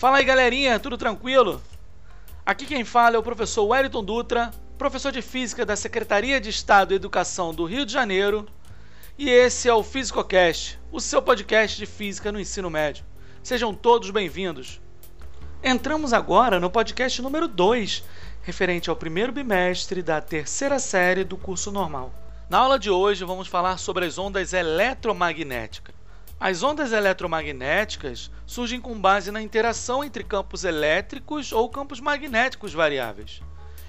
Fala aí galerinha, tudo tranquilo? Aqui quem fala é o professor Wellington Dutra, professor de Física da Secretaria de Estado e Educação do Rio de Janeiro, e esse é o PhysicoCast, o seu podcast de Física no ensino médio. Sejam todos bem-vindos. Entramos agora no podcast número 2, referente ao primeiro bimestre da terceira série do curso normal. Na aula de hoje vamos falar sobre as ondas eletromagnéticas. As ondas eletromagnéticas surgem com base na interação entre campos elétricos ou campos magnéticos variáveis.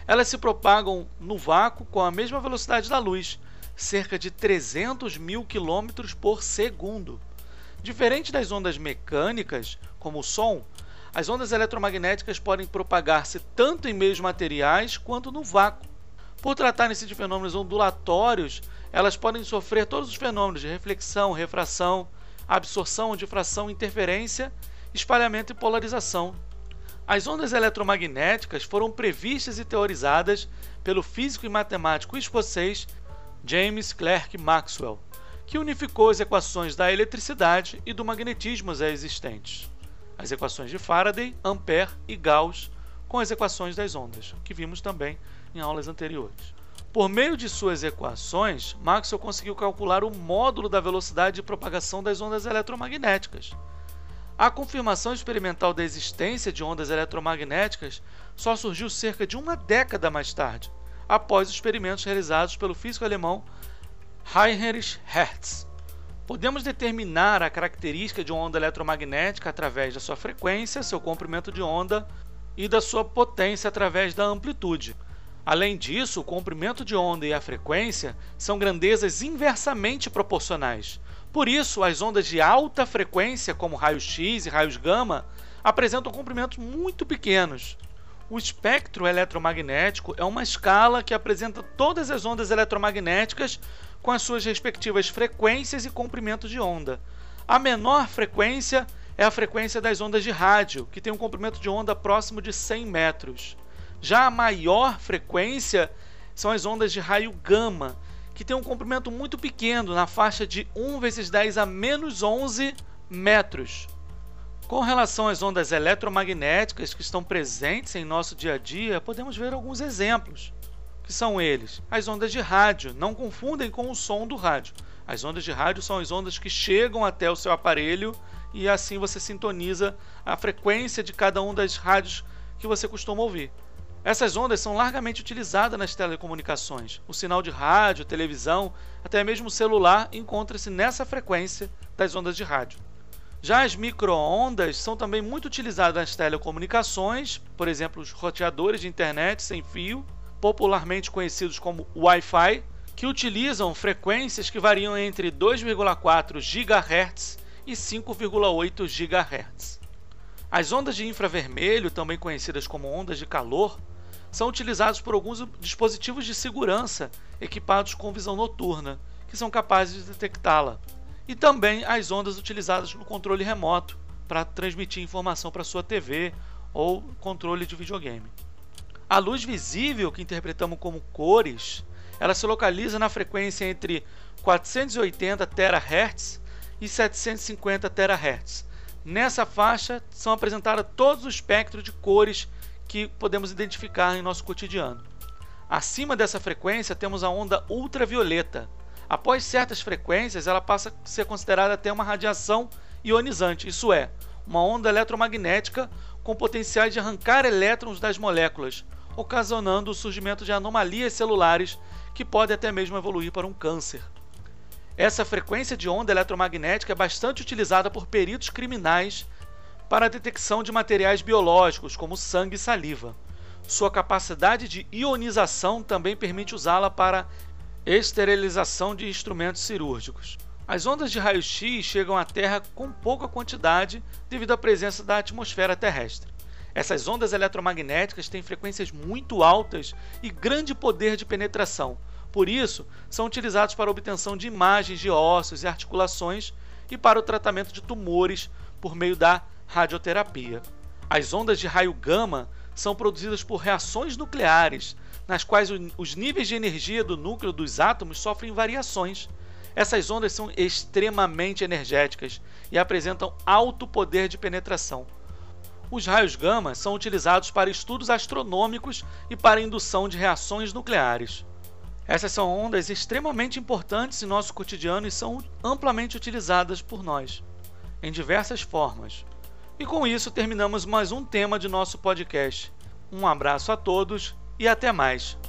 Elas se propagam no vácuo com a mesma velocidade da luz, cerca de 300 mil km por segundo. Diferente das ondas mecânicas, como o som, as ondas eletromagnéticas podem propagar-se tanto em meios materiais quanto no vácuo. Por tratarem-se de fenômenos ondulatórios, elas podem sofrer todos os fenômenos de reflexão, refração, absorção, difração, interferência, espalhamento e polarização. As ondas eletromagnéticas foram previstas e teorizadas pelo físico e matemático escocês James Clerk Maxwell, que unificou as equações da eletricidade e do magnetismo já existentes, as equações de Faraday, Ampère e Gauss, com as equações das ondas, que vimos também em aulas anteriores. Por meio de suas equações, Maxwell conseguiu calcular o módulo da velocidade de propagação das ondas eletromagnéticas. A confirmação experimental da existência de ondas eletromagnéticas só surgiu cerca de uma década mais tarde, após os experimentos realizados pelo físico alemão Heinrich Hertz. Podemos determinar a característica de uma onda eletromagnética através da sua frequência, seu comprimento de onda e da sua potência através da amplitude. Além disso, o comprimento de onda e a frequência são grandezas inversamente proporcionais. Por isso, as ondas de alta frequência, como raios X e raios gama, apresentam comprimentos muito pequenos. O espectro eletromagnético é uma escala que apresenta todas as ondas eletromagnéticas com as suas respectivas frequências e comprimentos de onda. A menor frequência é a frequência das ondas de rádio, que tem um comprimento de onda próximo de 100 metros. Já a maior frequência são as ondas de raio gama, que tem um comprimento muito pequeno, na faixa de 1 vezes 10 a menos 11 metros. Com relação às ondas eletromagnéticas que estão presentes em nosso dia a dia, podemos ver alguns exemplos, que são eles. As ondas de rádio, não confundem com o som do rádio. As ondas de rádio são as ondas que chegam até o seu aparelho e assim você sintoniza a frequência de cada um das rádios que você costuma ouvir. Essas ondas são largamente utilizadas nas telecomunicações. O sinal de rádio, televisão, até mesmo o celular encontra-se nessa frequência das ondas de rádio. Já as microondas são também muito utilizadas nas telecomunicações, por exemplo, os roteadores de internet sem fio, popularmente conhecidos como Wi-Fi, que utilizam frequências que variam entre 2,4 GHz e 5,8 GHz. As ondas de infravermelho, também conhecidas como ondas de calor, são utilizados por alguns dispositivos de segurança equipados com visão noturna, que são capazes de detectá-la. E também as ondas utilizadas no controle remoto para transmitir informação para sua TV ou controle de videogame. A luz visível, que interpretamos como cores, ela se localiza na frequência entre 480 THz e 750 THz. Nessa faixa são apresentados todos os espectros de cores que podemos identificar em nosso cotidiano. Acima dessa frequência temos a onda ultravioleta. Após certas frequências, ela passa a ser considerada até uma radiação ionizante, isso é, uma onda eletromagnética com potenciais de arrancar elétrons das moléculas, ocasionando o surgimento de anomalias celulares que podem até mesmo evoluir para um câncer. Essa frequência de onda eletromagnética é bastante utilizada por peritos criminais para a detecção de materiais biológicos, como sangue e saliva. Sua capacidade de ionização também permite usá-la para esterilização de instrumentos cirúrgicos. As ondas de raio-x chegam à Terra com pouca quantidade devido à presença da atmosfera terrestre. Essas ondas eletromagnéticas têm frequências muito altas e grande poder de penetração. Por isso, são utilizados para a obtenção de imagens de ossos e articulações e para o tratamento de tumores por meio da radioterapia. As ondas de raio gama são produzidas por reações nucleares, nas quais os níveis de energia do núcleo dos átomos sofrem variações. Essas ondas são extremamente energéticas e apresentam alto poder de penetração. Os raios gama são utilizados para estudos astronômicos e para indução de reações nucleares. Essas são ondas extremamente importantes em nosso cotidiano e são amplamente utilizadas por nós, em diversas formas. E com isso terminamos mais um tema de nosso podcast. Um abraço a todos e até mais.